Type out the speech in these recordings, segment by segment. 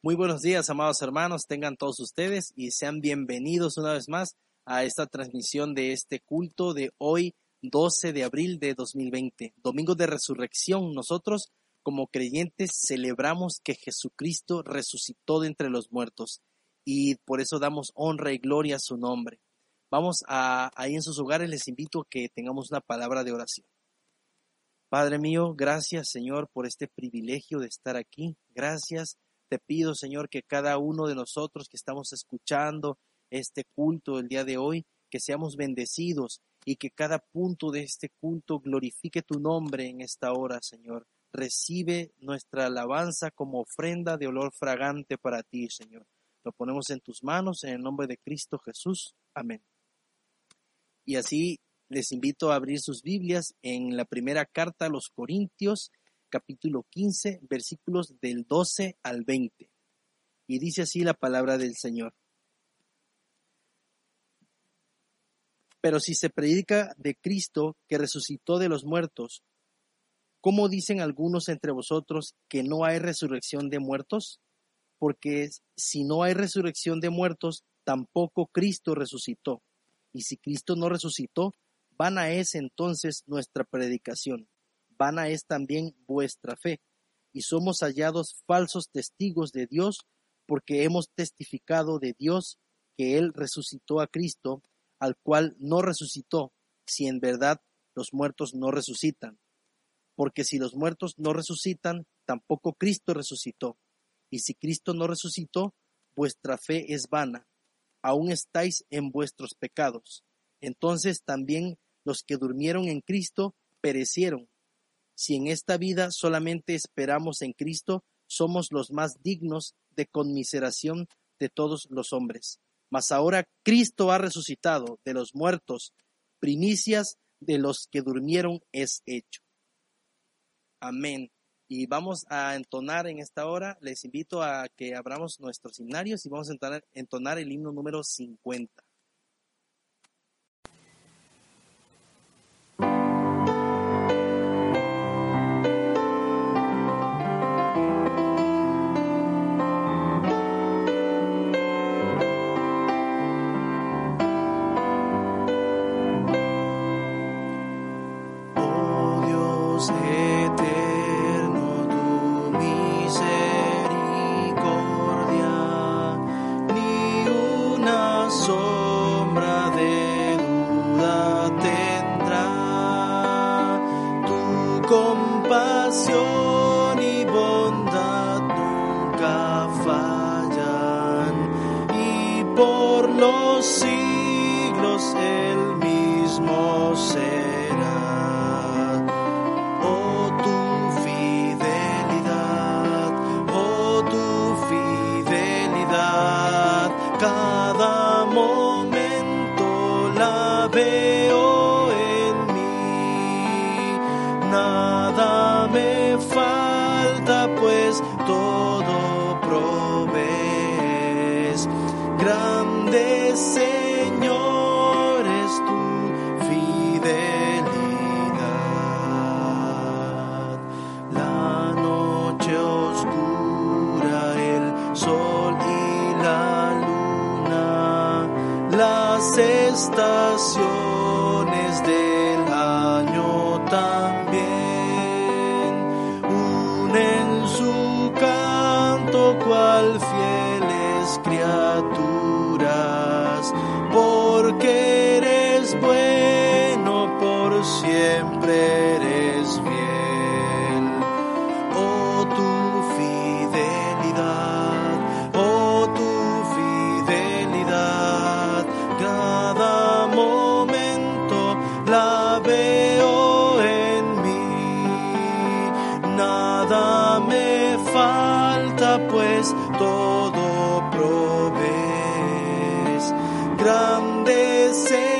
Muy buenos días, amados hermanos, tengan todos ustedes y sean bienvenidos una vez más a esta transmisión de este culto de hoy, 12 de abril de 2020, domingo de resurrección. Nosotros, como creyentes, celebramos que Jesucristo resucitó de entre los muertos y por eso damos honra y gloria a su nombre. Vamos a ahí en sus hogares, les invito a que tengamos una palabra de oración. Padre mío, gracias Señor por este privilegio de estar aquí. Gracias te pido, Señor, que cada uno de nosotros que estamos escuchando este culto el día de hoy, que seamos bendecidos y que cada punto de este culto glorifique tu nombre en esta hora, Señor. Recibe nuestra alabanza como ofrenda de olor fragante para ti, Señor. Lo ponemos en tus manos en el nombre de Cristo Jesús. Amén. Y así les invito a abrir sus Biblias en la primera carta a los Corintios, capítulo 15, versículos del 12 al 20. Y dice así la palabra del Señor. Pero si se predica de Cristo que resucitó de los muertos, ¿cómo dicen algunos entre vosotros que no hay resurrección de muertos? Porque si no hay resurrección de muertos, tampoco Cristo resucitó. Y si Cristo no resucitó, vana es entonces nuestra predicación vana es también vuestra fe, y somos hallados falsos testigos de Dios, porque hemos testificado de Dios que Él resucitó a Cristo, al cual no resucitó, si en verdad los muertos no resucitan. Porque si los muertos no resucitan, tampoco Cristo resucitó. Y si Cristo no resucitó, vuestra fe es vana, aún estáis en vuestros pecados. Entonces también los que durmieron en Cristo perecieron si en esta vida solamente esperamos en Cristo, somos los más dignos de conmiseración de todos los hombres. Mas ahora Cristo ha resucitado de los muertos, primicias de los que durmieron es hecho. Amén. Y vamos a entonar en esta hora, les invito a que abramos nuestros himnarios y vamos a entonar, entonar el himno número 50. Love. Grande Señor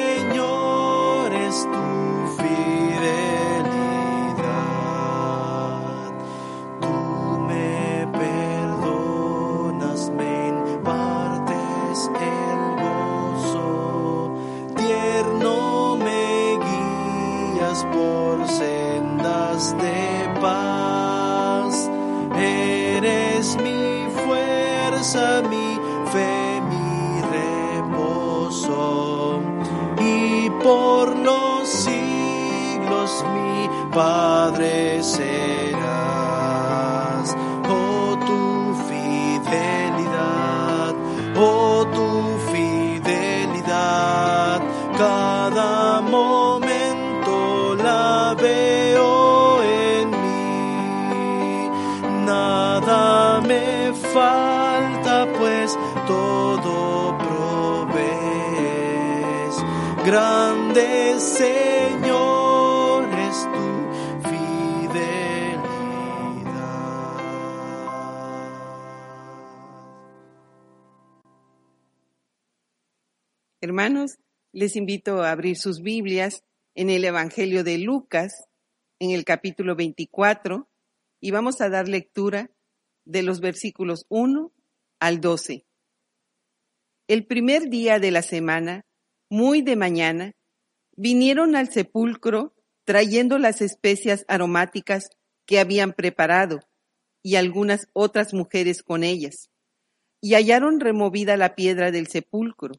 Hermanos, les invito a abrir sus Biblias en el Evangelio de Lucas, en el capítulo 24, y vamos a dar lectura de los versículos 1 al 12. El primer día de la semana, muy de mañana, vinieron al sepulcro trayendo las especias aromáticas que habían preparado y algunas otras mujeres con ellas, y hallaron removida la piedra del sepulcro,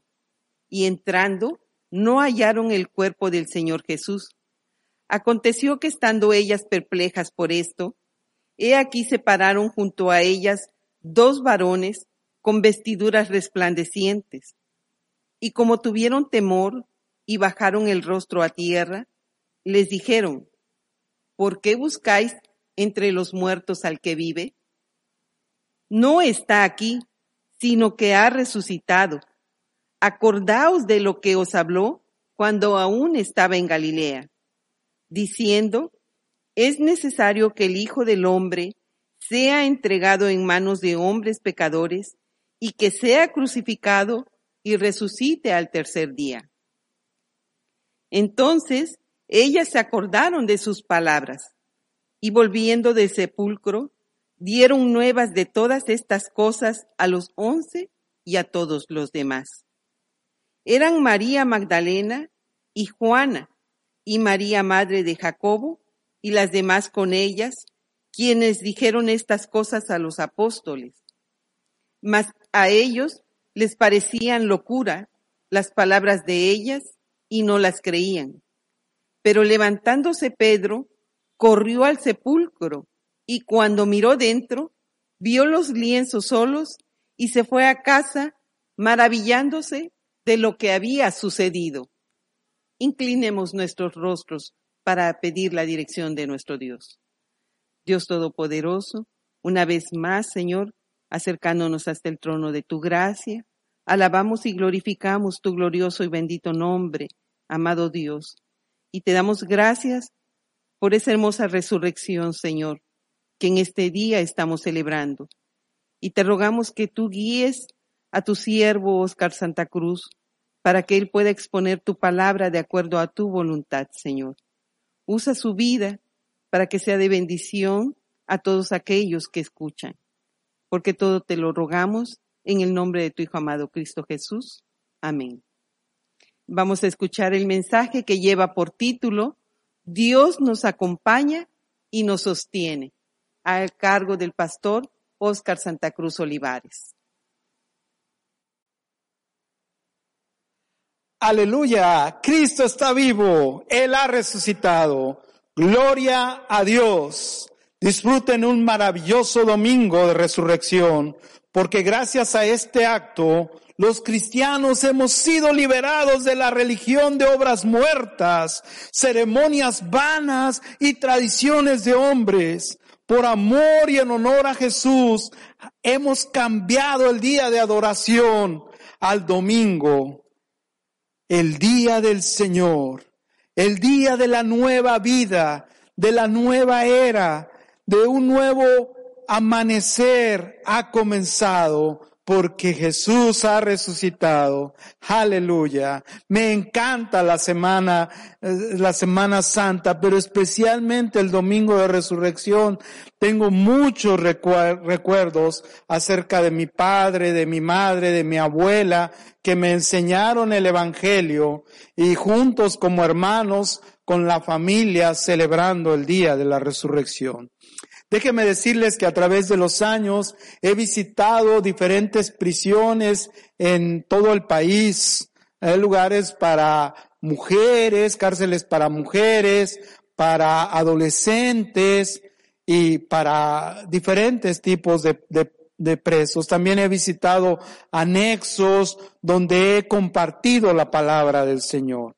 y entrando no hallaron el cuerpo del Señor Jesús. Aconteció que estando ellas perplejas por esto, he aquí se pararon junto a ellas dos varones con vestiduras resplandecientes, y como tuvieron temor y bajaron el rostro a tierra, les dijeron, ¿por qué buscáis entre los muertos al que vive? No está aquí, sino que ha resucitado. Acordaos de lo que os habló cuando aún estaba en Galilea, diciendo, es necesario que el Hijo del Hombre sea entregado en manos de hombres pecadores y que sea crucificado y resucite al tercer día. Entonces ellas se acordaron de sus palabras y volviendo del sepulcro, dieron nuevas de todas estas cosas a los once y a todos los demás. Eran María Magdalena y Juana y María Madre de Jacobo y las demás con ellas, quienes dijeron estas cosas a los apóstoles. Mas a ellos les parecían locura las palabras de ellas y no las creían. Pero levantándose Pedro, corrió al sepulcro y cuando miró dentro, vio los lienzos solos y se fue a casa maravillándose de lo que había sucedido. Inclinemos nuestros rostros para pedir la dirección de nuestro Dios. Dios Todopoderoso, una vez más, Señor, acercándonos hasta el trono de tu gracia, alabamos y glorificamos tu glorioso y bendito nombre, amado Dios, y te damos gracias por esa hermosa resurrección, Señor, que en este día estamos celebrando. Y te rogamos que tú guíes a tu siervo Oscar Santa Cruz para que él pueda exponer tu palabra de acuerdo a tu voluntad, Señor. Usa su vida para que sea de bendición a todos aquellos que escuchan, porque todo te lo rogamos en el nombre de tu Hijo amado Cristo Jesús. Amén. Vamos a escuchar el mensaje que lleva por título Dios nos acompaña y nos sostiene, al cargo del pastor Óscar Santa Cruz Olivares. Aleluya, Cristo está vivo, Él ha resucitado. Gloria a Dios. Disfruten un maravilloso domingo de resurrección, porque gracias a este acto los cristianos hemos sido liberados de la religión de obras muertas, ceremonias vanas y tradiciones de hombres. Por amor y en honor a Jesús, hemos cambiado el día de adoración al domingo, el día del Señor, el día de la nueva vida, de la nueva era, de un nuevo amanecer ha comenzado porque Jesús ha resucitado. Aleluya. Me encanta la semana, eh, la semana santa, pero especialmente el domingo de resurrección. Tengo muchos recuerdos acerca de mi padre, de mi madre, de mi abuela, que me enseñaron el evangelio y juntos como hermanos con la familia celebrando el día de la resurrección. Déjenme decirles que a través de los años he visitado diferentes prisiones en todo el país. Hay lugares para mujeres, cárceles para mujeres, para adolescentes y para diferentes tipos de, de presos. También he visitado anexos donde he compartido la palabra del Señor.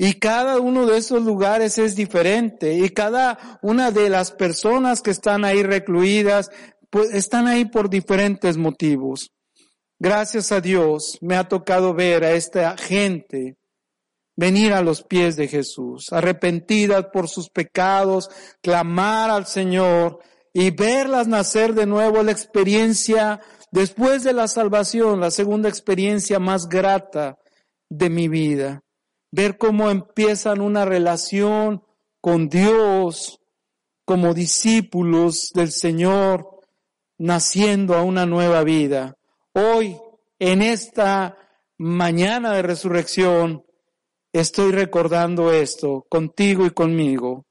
Y cada uno de esos lugares es diferente. Y cada una de las personas que están ahí recluidas, pues están ahí por diferentes motivos. Gracias a Dios me ha tocado ver a esta gente venir a los pies de Jesús, arrepentidas por sus pecados, clamar al Señor y verlas nacer de nuevo. La experiencia después de la salvación, la segunda experiencia más grata de mi vida ver cómo empiezan una relación con Dios como discípulos del Señor, naciendo a una nueva vida. Hoy, en esta mañana de resurrección, estoy recordando esto contigo y conmigo.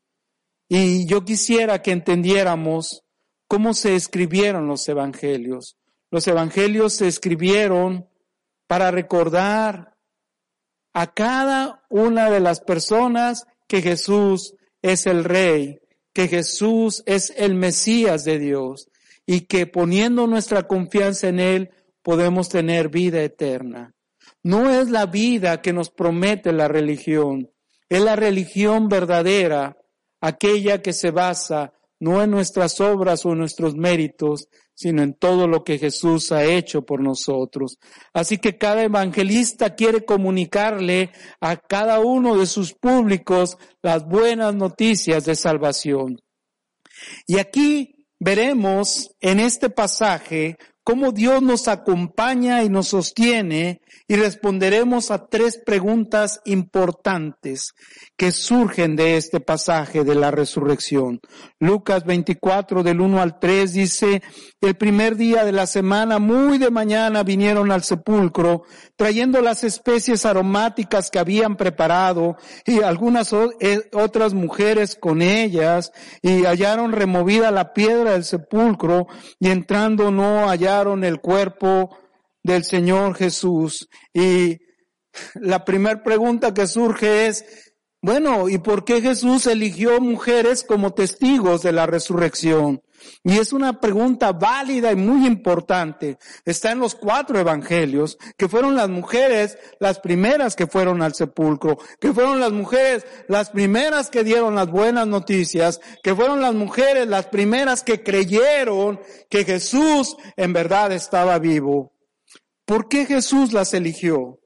Y yo quisiera que entendiéramos cómo se escribieron los evangelios. Los evangelios se escribieron para recordar a cada una de las personas que Jesús es el Rey, que Jesús es el Mesías de Dios y que poniendo nuestra confianza en Él podemos tener vida eterna. No es la vida que nos promete la religión, es la religión verdadera, aquella que se basa no en nuestras obras o en nuestros méritos, sino en todo lo que Jesús ha hecho por nosotros. Así que cada evangelista quiere comunicarle a cada uno de sus públicos las buenas noticias de salvación. Y aquí veremos en este pasaje cómo Dios nos acompaña y nos sostiene y responderemos a tres preguntas importantes que surgen de este pasaje de la resurrección. Lucas 24 del 1 al 3 dice, el primer día de la semana, muy de mañana, vinieron al sepulcro trayendo las especies aromáticas que habían preparado y algunas eh, otras mujeres con ellas y hallaron removida la piedra del sepulcro y entrando no hallaron el cuerpo del Señor Jesús. Y la primera pregunta que surge es, bueno, ¿y por qué Jesús eligió mujeres como testigos de la resurrección? Y es una pregunta válida y muy importante. Está en los cuatro evangelios, que fueron las mujeres las primeras que fueron al sepulcro, que fueron las mujeres las primeras que dieron las buenas noticias, que fueron las mujeres las primeras que creyeron que Jesús en verdad estaba vivo. ¿Por qué Jesús las eligió?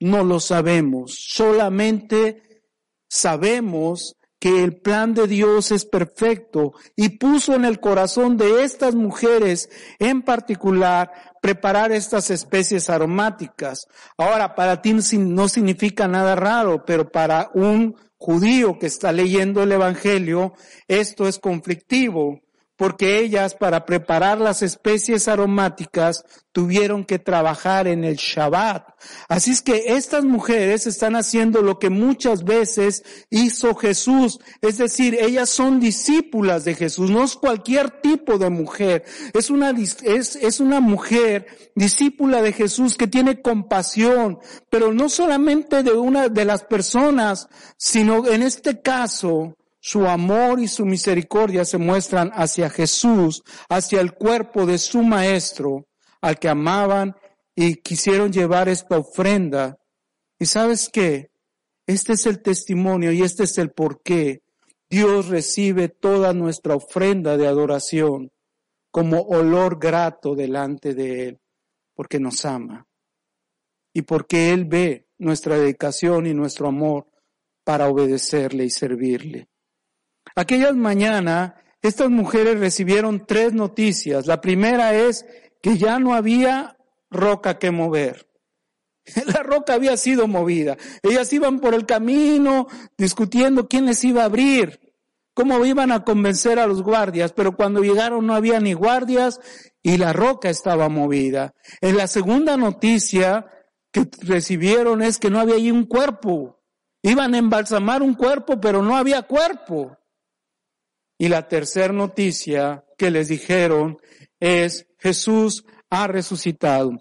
No lo sabemos. Solamente sabemos que el plan de Dios es perfecto y puso en el corazón de estas mujeres en particular preparar estas especies aromáticas. Ahora, para ti no significa nada raro, pero para un judío que está leyendo el Evangelio, esto es conflictivo, porque ellas para preparar las especies aromáticas tuvieron que trabajar en el Shabbat. Así es que estas mujeres están haciendo lo que muchas veces hizo Jesús, es decir, ellas son discípulas de Jesús, no es cualquier tipo de mujer, es una, es, es una mujer discípula de Jesús que tiene compasión, pero no solamente de una de las personas, sino en este caso, su amor y su misericordia se muestran hacia Jesús, hacia el cuerpo de su Maestro, al que amaban y quisieron llevar esta ofrenda. Y sabes qué? Este es el testimonio y este es el por qué Dios recibe toda nuestra ofrenda de adoración como olor grato delante de Él, porque nos ama y porque Él ve nuestra dedicación y nuestro amor para obedecerle y servirle. Aquellas mañana, estas mujeres recibieron tres noticias. La primera es que ya no había roca que mover. La roca había sido movida. Ellas iban por el camino discutiendo quién les iba a abrir, cómo iban a convencer a los guardias, pero cuando llegaron no había ni guardias y la roca estaba movida. En la segunda noticia que recibieron es que no había allí un cuerpo. Iban a embalsamar un cuerpo, pero no había cuerpo. Y la tercera noticia que les dijeron es Jesús ha resucitado.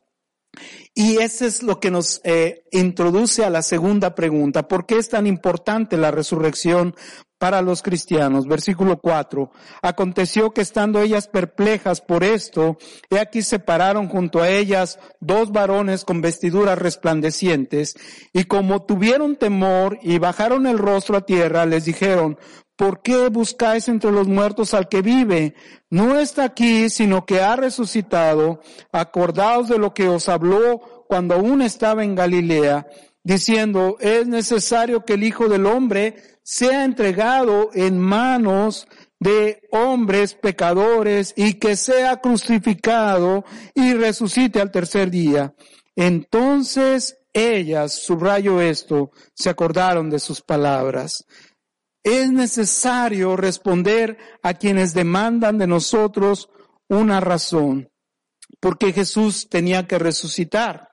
Y eso es lo que nos eh, introduce a la segunda pregunta. ¿Por qué es tan importante la resurrección para los cristianos? Versículo 4. Aconteció que estando ellas perplejas por esto, he aquí se pararon junto a ellas dos varones con vestiduras resplandecientes, y como tuvieron temor y bajaron el rostro a tierra, les dijeron, ¿por qué buscáis entre los muertos al que vive? No está aquí, sino que ha resucitado. Acordaos de lo que os habló cuando aún estaba en Galilea, diciendo, es necesario que el Hijo del Hombre sea entregado en manos de hombres pecadores y que sea crucificado y resucite al tercer día. Entonces ellas, subrayo esto, se acordaron de sus palabras. Es necesario responder a quienes demandan de nosotros una razón, porque Jesús tenía que resucitar.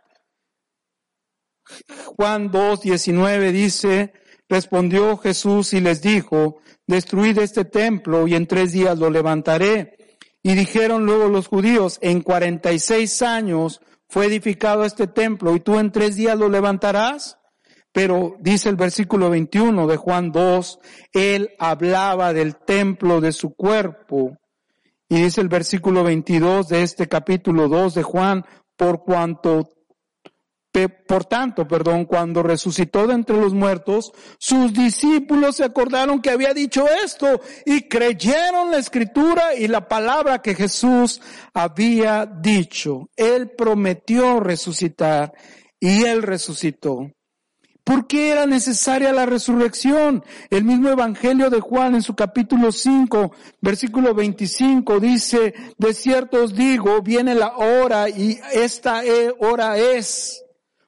Juan 2, 19 dice, respondió Jesús y les dijo, destruid este templo y en tres días lo levantaré. Y dijeron luego los judíos, en cuarenta y seis años fue edificado este templo y tú en tres días lo levantarás. Pero dice el versículo 21 de Juan 2, él hablaba del templo de su cuerpo. Y dice el versículo 22 de este capítulo 2 de Juan, por cuanto por tanto, perdón, cuando resucitó de entre los muertos, sus discípulos se acordaron que había dicho esto y creyeron la escritura y la palabra que Jesús había dicho. Él prometió resucitar y él resucitó. ¿Por qué era necesaria la resurrección? El mismo Evangelio de Juan en su capítulo 5, versículo 25 dice, de cierto os digo, viene la hora y esta hora es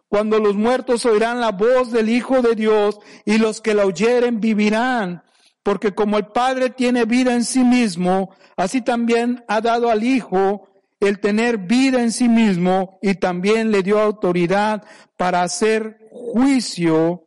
cuando los muertos oirán la voz del Hijo de Dios y los que la oyeren vivirán. Porque como el Padre tiene vida en sí mismo, así también ha dado al Hijo el tener vida en sí mismo y también le dio autoridad para hacer juicio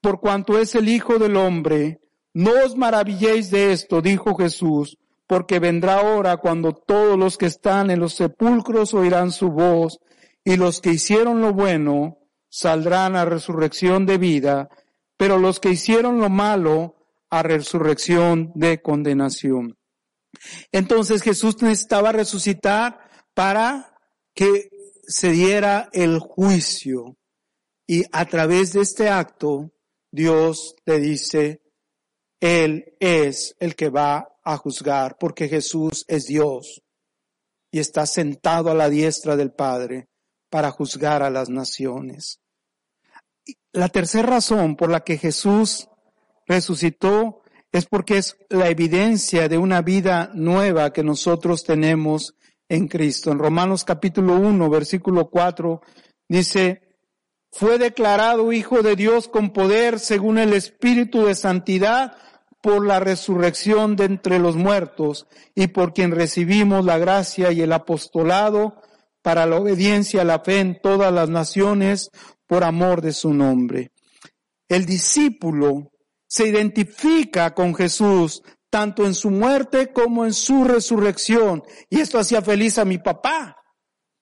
por cuanto es el Hijo del Hombre. No os maravilléis de esto, dijo Jesús, porque vendrá hora cuando todos los que están en los sepulcros oirán su voz, y los que hicieron lo bueno saldrán a resurrección de vida, pero los que hicieron lo malo a resurrección de condenación. Entonces Jesús necesitaba resucitar para que se diera el juicio. Y a través de este acto, Dios le dice, Él es el que va a juzgar, porque Jesús es Dios y está sentado a la diestra del Padre para juzgar a las naciones. La tercera razón por la que Jesús resucitó es porque es la evidencia de una vida nueva que nosotros tenemos en Cristo. En Romanos capítulo 1, versículo 4 dice, fue declarado Hijo de Dios con poder según el Espíritu de Santidad por la resurrección de entre los muertos y por quien recibimos la gracia y el apostolado para la obediencia a la fe en todas las naciones por amor de su nombre. El discípulo se identifica con Jesús tanto en su muerte como en su resurrección. Y esto hacía feliz a mi papá.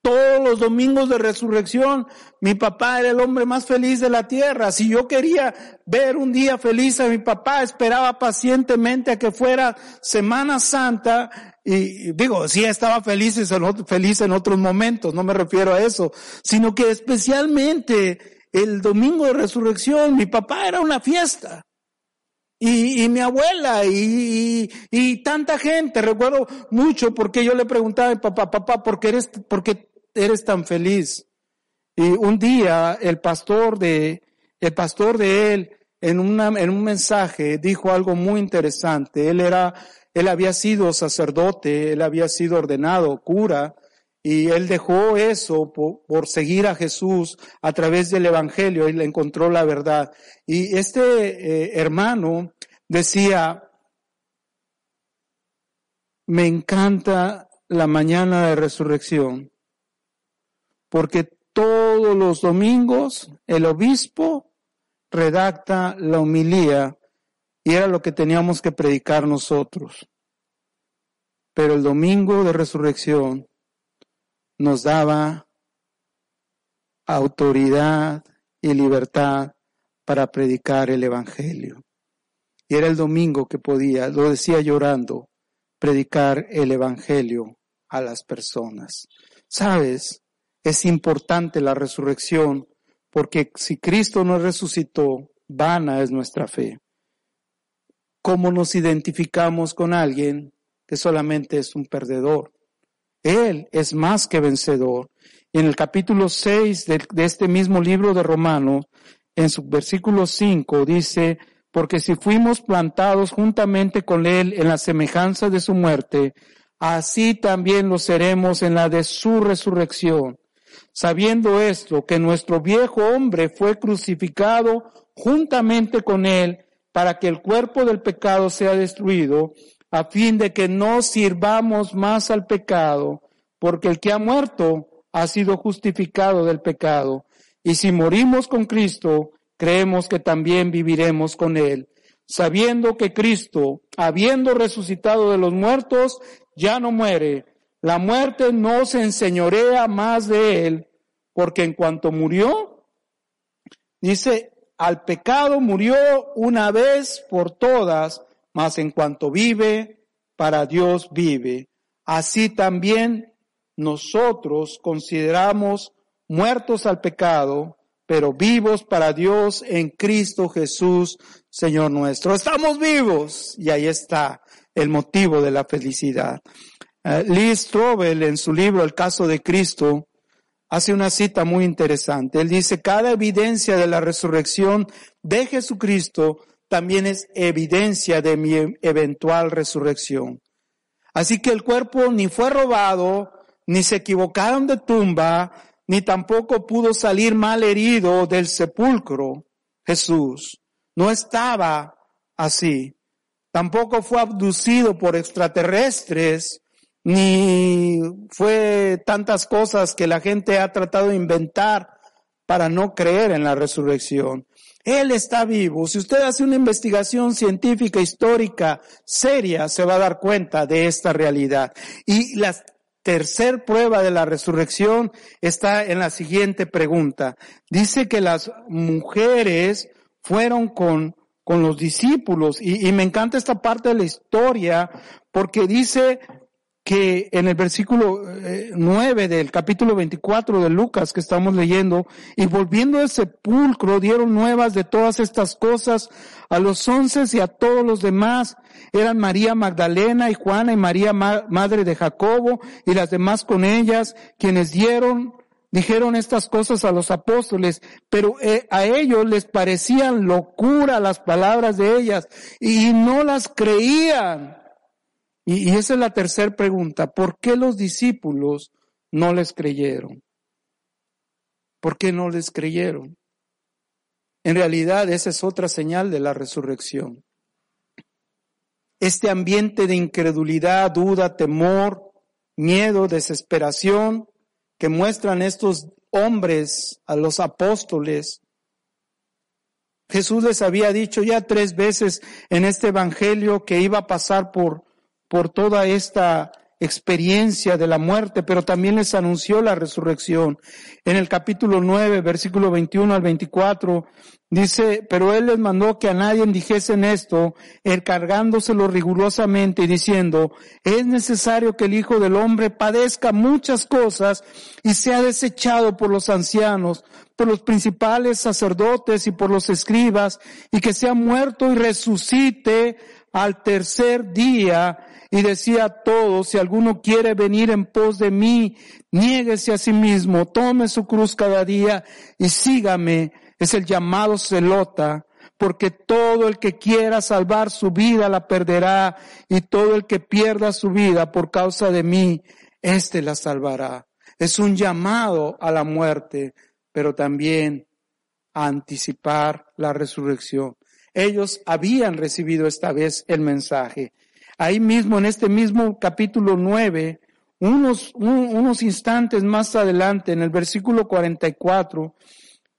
Todos los domingos de resurrección, mi papá era el hombre más feliz de la tierra. Si yo quería ver un día feliz a mi papá, esperaba pacientemente a que fuera Semana Santa y digo, sí estaba feliz, feliz en otros momentos, no me refiero a eso, sino que especialmente el domingo de resurrección, mi papá era una fiesta y, mi abuela y, y, tanta gente. Recuerdo mucho porque yo le preguntaba a mi papá, papá, ¿por qué eres, por qué eres tan feliz? Y un día el pastor de, el pastor de él, en una, en un mensaje dijo algo muy interesante. Él era, él había sido sacerdote, él había sido ordenado cura, y él dejó eso por, seguir a Jesús a través del Evangelio y le encontró la verdad. Y este eh, hermano decía, me encanta la mañana de resurrección, porque todos los domingos el obispo redacta la homilía y era lo que teníamos que predicar nosotros. Pero el domingo de resurrección nos daba autoridad y libertad para predicar el Evangelio. Y era el domingo que podía, lo decía llorando, predicar el Evangelio a las personas. Sabes, es importante la resurrección porque si Cristo no resucitó, vana es nuestra fe. ¿Cómo nos identificamos con alguien que solamente es un perdedor? Él es más que vencedor. En el capítulo 6 de, este mismo libro de Romanos, en su versículo 5 dice, porque si fuimos plantados juntamente con Él en la semejanza de su muerte, así también lo seremos en la de su resurrección. Sabiendo esto, que nuestro viejo hombre fue crucificado juntamente con Él para que el cuerpo del pecado sea destruido a fin de que no sirvamos más al pecado, porque el que ha muerto ha sido justificado del pecado. Y si morimos con Cristo, creemos que también viviremos con Él, sabiendo que Cristo, habiendo resucitado de los muertos, ya no muere. La muerte no se enseñorea más de Él, porque en cuanto murió, dice, al pecado murió una vez por todas, mas en cuanto vive, para Dios vive. Así también nosotros consideramos muertos al pecado, pero vivos para Dios en Cristo Jesús, Señor nuestro. Estamos vivos y ahí está el motivo de la felicidad. Uh, Lee Strobel en su libro El caso de Cristo hace una cita muy interesante. Él dice, cada evidencia de la resurrección de Jesucristo también es evidencia de mi eventual resurrección. Así que el cuerpo ni fue robado, ni se equivocaron de tumba, ni tampoco pudo salir mal herido del sepulcro. Jesús no estaba así. Tampoco fue abducido por extraterrestres, ni fue tantas cosas que la gente ha tratado de inventar para no creer en la resurrección. Él está vivo. Si usted hace una investigación científica, histórica, seria, se va a dar cuenta de esta realidad. Y la tercer prueba de la resurrección está en la siguiente pregunta. Dice que las mujeres fueron con, con los discípulos y, y me encanta esta parte de la historia porque dice que en el versículo 9 eh, del capítulo 24 de Lucas que estamos leyendo, y volviendo al sepulcro dieron nuevas de todas estas cosas a los once y a todos los demás. Eran María Magdalena y Juana y María madre de Jacobo y las demás con ellas, quienes dieron, dijeron estas cosas a los apóstoles, pero eh, a ellos les parecían locura las palabras de ellas y no las creían. Y, esa es la tercera pregunta. ¿Por qué los discípulos no les creyeron? ¿Por qué no les creyeron? En realidad esa es otra señal de la resurrección. este ambiente de incredulidad, duda, temor, miedo, desesperación que muestran estos hombres a los apóstoles. Jesús les había dicho ya tres veces en este evangelio que iba a pasar por, por toda esta experiencia de la muerte, pero también les anunció la resurrección. En el capítulo 9, versículo 21 al 24, dice, pero él les mandó que a nadie dijesen esto, encargándoselo rigurosamente y diciendo, es necesario que el Hijo del Hombre padezca muchas cosas y sea desechado por los ancianos, por los principales sacerdotes y por los escribas, y que sea muerto y resucite al tercer día y decía a todos, si alguno quiere venir en pos de mí, niéguese a sí mismo, tome su cruz cada día y sígame. Es el llamado celota, porque todo el que quiera salvar su vida la perderá y todo el que pierda su vida por causa de mí, éste la salvará. Es un llamado a la muerte, pero también a anticipar la resurrección. Ellos habían recibido esta vez el mensaje ahí mismo, en este mismo capítulo 9, unos, unos instantes más adelante, en el versículo 44,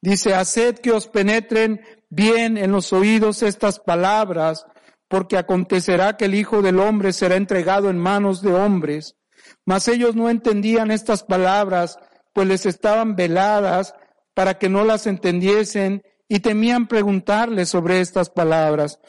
dice, haced que os penetren bien en los oídos estas palabras, porque acontecerá que el Hijo del Hombre será entregado en manos de hombres. Mas ellos no entendían estas palabras, pues les estaban veladas para que no las entendiesen y temían preguntarles sobre estas palabras.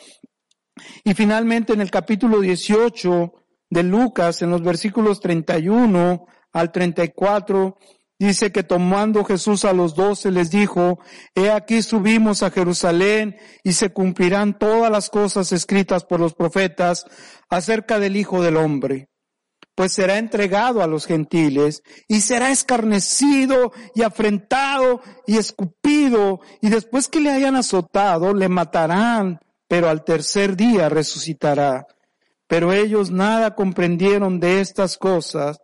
Y finalmente en el capítulo 18 de Lucas, en los versículos 31 al 34, dice que tomando Jesús a los doce les dijo, he aquí subimos a Jerusalén y se cumplirán todas las cosas escritas por los profetas acerca del Hijo del Hombre pues será entregado a los gentiles y será escarnecido y afrentado y escupido y después que le hayan azotado le matarán pero al tercer día resucitará. Pero ellos nada comprendieron de estas cosas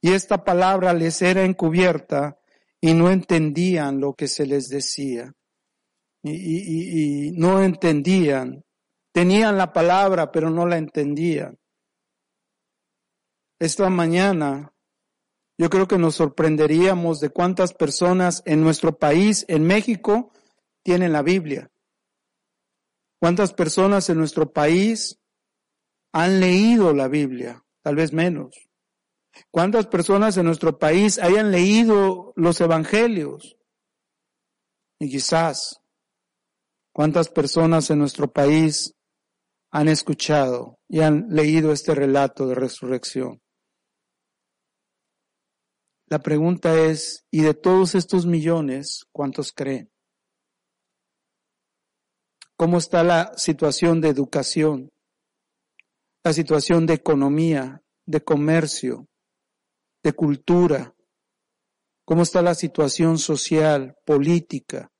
y esta palabra les era encubierta y no entendían lo que se les decía. Y, y no entendían. Tenían la palabra, pero no la entendían. Esta mañana yo creo que nos sorprenderíamos de cuántas personas en nuestro país, en México, tienen la Biblia. ¿Cuántas personas en nuestro país han leído la Biblia? Tal vez menos. ¿Cuántas personas en nuestro país hayan leído los evangelios? Y quizás, ¿cuántas personas en nuestro país han escuchado y han leído este relato de resurrección? La pregunta es, ¿y de todos estos millones, cuántos creen? cómo está la situación de educación, la situación de economía, de comercio, de cultura, cómo está la situación social, política,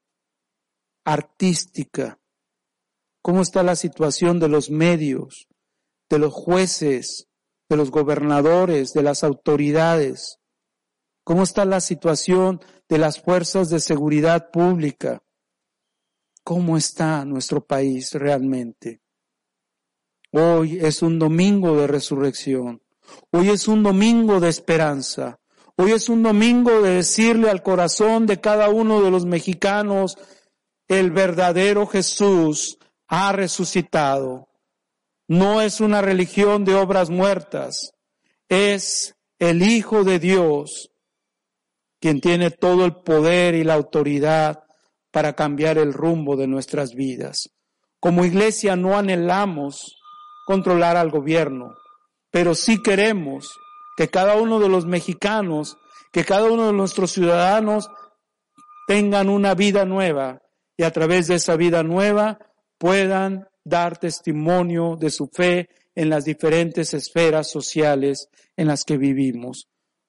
artística, cómo está la situación de los medios, de los jueces, de los gobernadores, de las autoridades, cómo está la situación de las fuerzas de seguridad pública, cómo está nuestro país realmente. Hoy es un domingo de resurrección. Hoy es un domingo de esperanza. Hoy es un domingo de decirle al corazón de cada uno de los mexicanos, el verdadero Jesús ha resucitado. No es una religión de obras muertas, es el Hijo de Dios quien tiene todo el poder y la autoridad para cambiar el rumbo de nuestras vidas. Como iglesia no anhelamos controlar al gobierno, pero sí queremos que cada uno de los mexicanos, que cada uno de nuestros ciudadanos tengan una vida nueva y a través de esa vida nueva puedan dar testimonio de su fe en las diferentes esferas sociales en las que vivimos.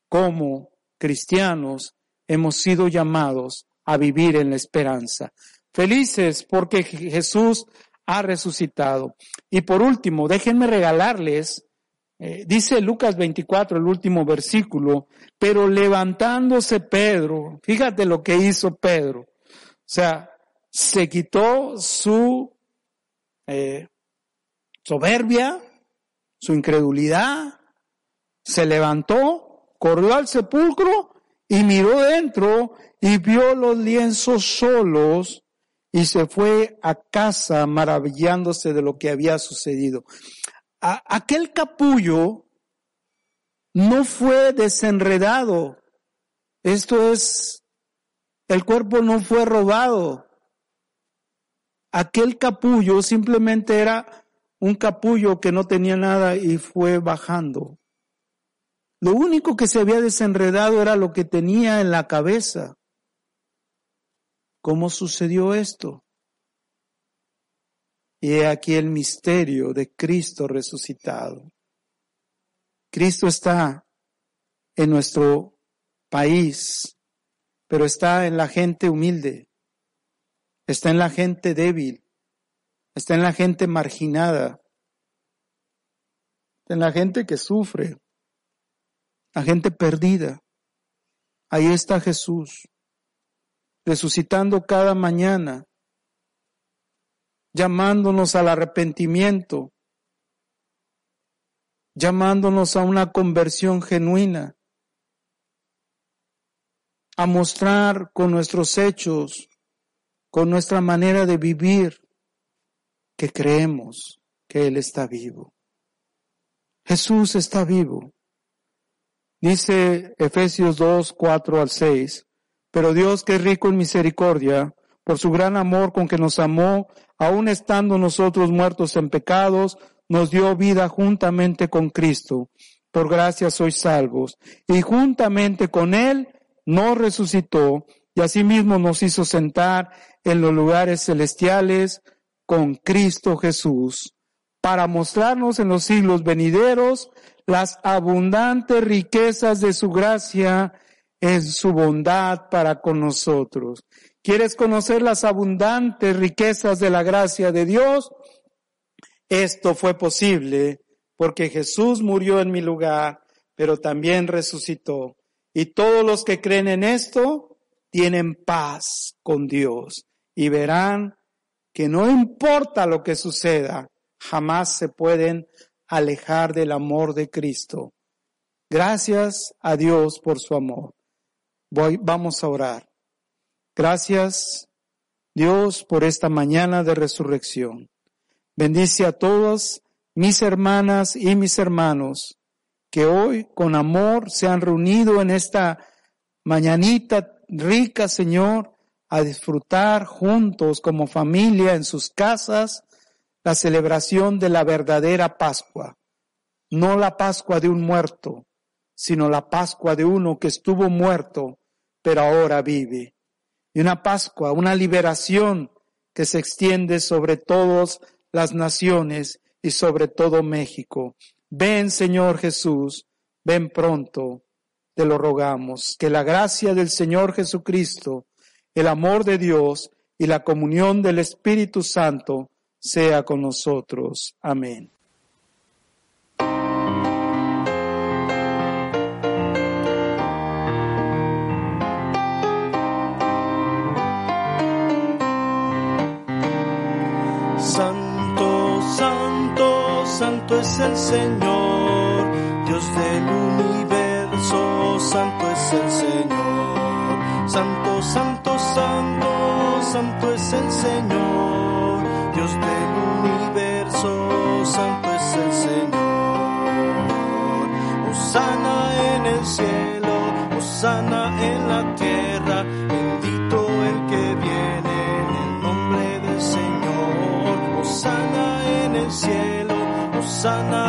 Como cristianos hemos sido llamados a vivir en la esperanza. Felices porque Jesús ha resucitado. Y por último, déjenme regalarles, eh, dice Lucas 24, el último versículo, pero levantándose Pedro, fíjate lo que hizo Pedro. O sea, se quitó su eh, soberbia, su incredulidad, se levantó, corrió al sepulcro y miró dentro y vio los lienzos solos y se fue a casa maravillándose de lo que había sucedido. aquel capullo no fue desenredado. Esto es, el cuerpo no fue robado. Aquel capullo simplemente era un capullo que no tenía nada y fue bajando. Lo único que se había desenredado era lo que tenía en la cabeza. ¿Cómo sucedió esto? Y he aquí el misterio de Cristo resucitado. Cristo está en nuestro país, pero está en la gente humilde, está en la gente débil, está en la gente marginada, está en la gente que sufre, la gente perdida. Ahí está Jesús, resucitando cada mañana, llamándonos al arrepentimiento, llamándonos a una conversión genuina, a mostrar con nuestros hechos, con nuestra manera de vivir, que creemos que Él está vivo. Jesús está vivo. Dice Efesios 2, 4 al 6, pero Dios que es rico en misericordia, por su gran amor con que nos amó, aun estando nosotros muertos en pecados, nos dio vida juntamente con Cristo. Por gracia sois salvos. Y juntamente con Él nos resucitó y asimismo nos hizo sentar en los lugares celestiales con Cristo Jesús para mostrarnos en los siglos venideros las abundantes riquezas de su gracia en su bondad para con nosotros. ¿Quieres conocer las abundantes riquezas de la gracia de Dios? Esto fue posible porque Jesús murió en mi lugar, pero también resucitó. Y todos los que creen en esto tienen paz con Dios y verán que no importa lo que suceda, jamás se pueden alejar del amor de Cristo. Gracias a Dios por su amor. Voy, vamos a orar. Gracias, Dios, por esta mañana de resurrección. Bendice a todas mis hermanas y mis hermanos que hoy con amor se han reunido en esta mañanita rica, Señor, a disfrutar juntos como familia en sus casas la celebración de la verdadera Pascua. No la Pascua de un muerto, sino la Pascua de uno que estuvo muerto, pero ahora vive. Y una Pascua, una liberación que se extiende sobre todos las naciones y sobre todo México. Ven, Señor Jesús, ven pronto, te lo rogamos. Que la gracia del Señor Jesucristo, el amor de Dios y la comunión del Espíritu Santo sea con nosotros. Amén. santo es el Señor, Dios del universo, santo es el Señor, santo, santo, santo, santo es el Señor, del universo, santo es el Señor. Osana en el cielo, Osana en la tierra, bendito el que viene en el nombre del Señor, Osana en el cielo sana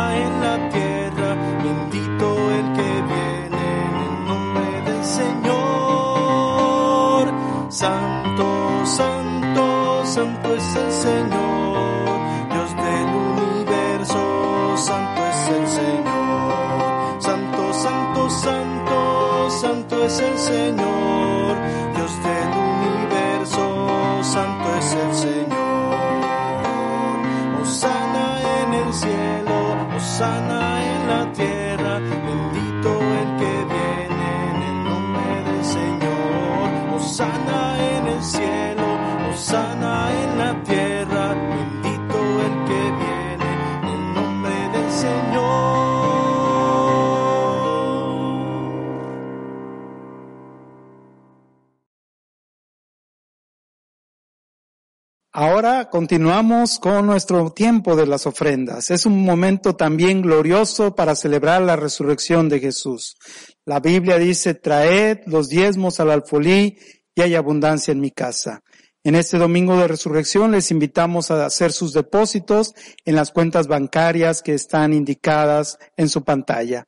Ahora continuamos con nuestro tiempo de las ofrendas. Es un momento también glorioso para celebrar la resurrección de Jesús. La Biblia dice, traed los diezmos al alfolí y hay abundancia en mi casa. En este domingo de resurrección les invitamos a hacer sus depósitos en las cuentas bancarias que están indicadas en su pantalla.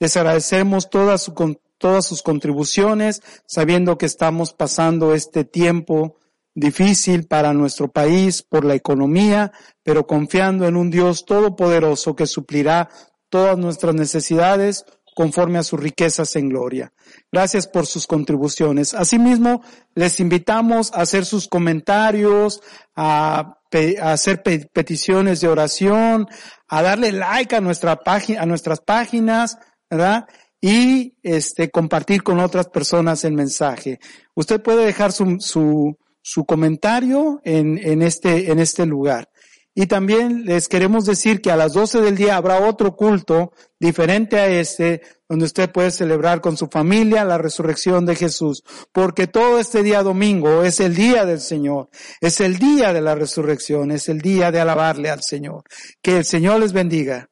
Les agradecemos todas, sus contribuciones, sabiendo que estamos pasando este tiempo difícil para nuestro país por la economía, pero confiando en un Dios todopoderoso que suplirá todas nuestras necesidades conforme a sus riquezas en gloria. Gracias por sus contribuciones. Asimismo, les invitamos a hacer sus comentarios, a, hacer peticiones de oración, a darle like a nuestra página, a nuestras páginas, ¿verdad? Y este compartir con otras personas el mensaje. Usted puede dejar su, su, su comentario en, en este, en este lugar. Y también les queremos decir que a las 12 del día habrá otro culto diferente a este, donde usted puede celebrar con su familia la resurrección de Jesús. Porque todo este día domingo es el día del Señor, es el día de la resurrección, es el día de alabarle al Señor. Que el Señor les bendiga.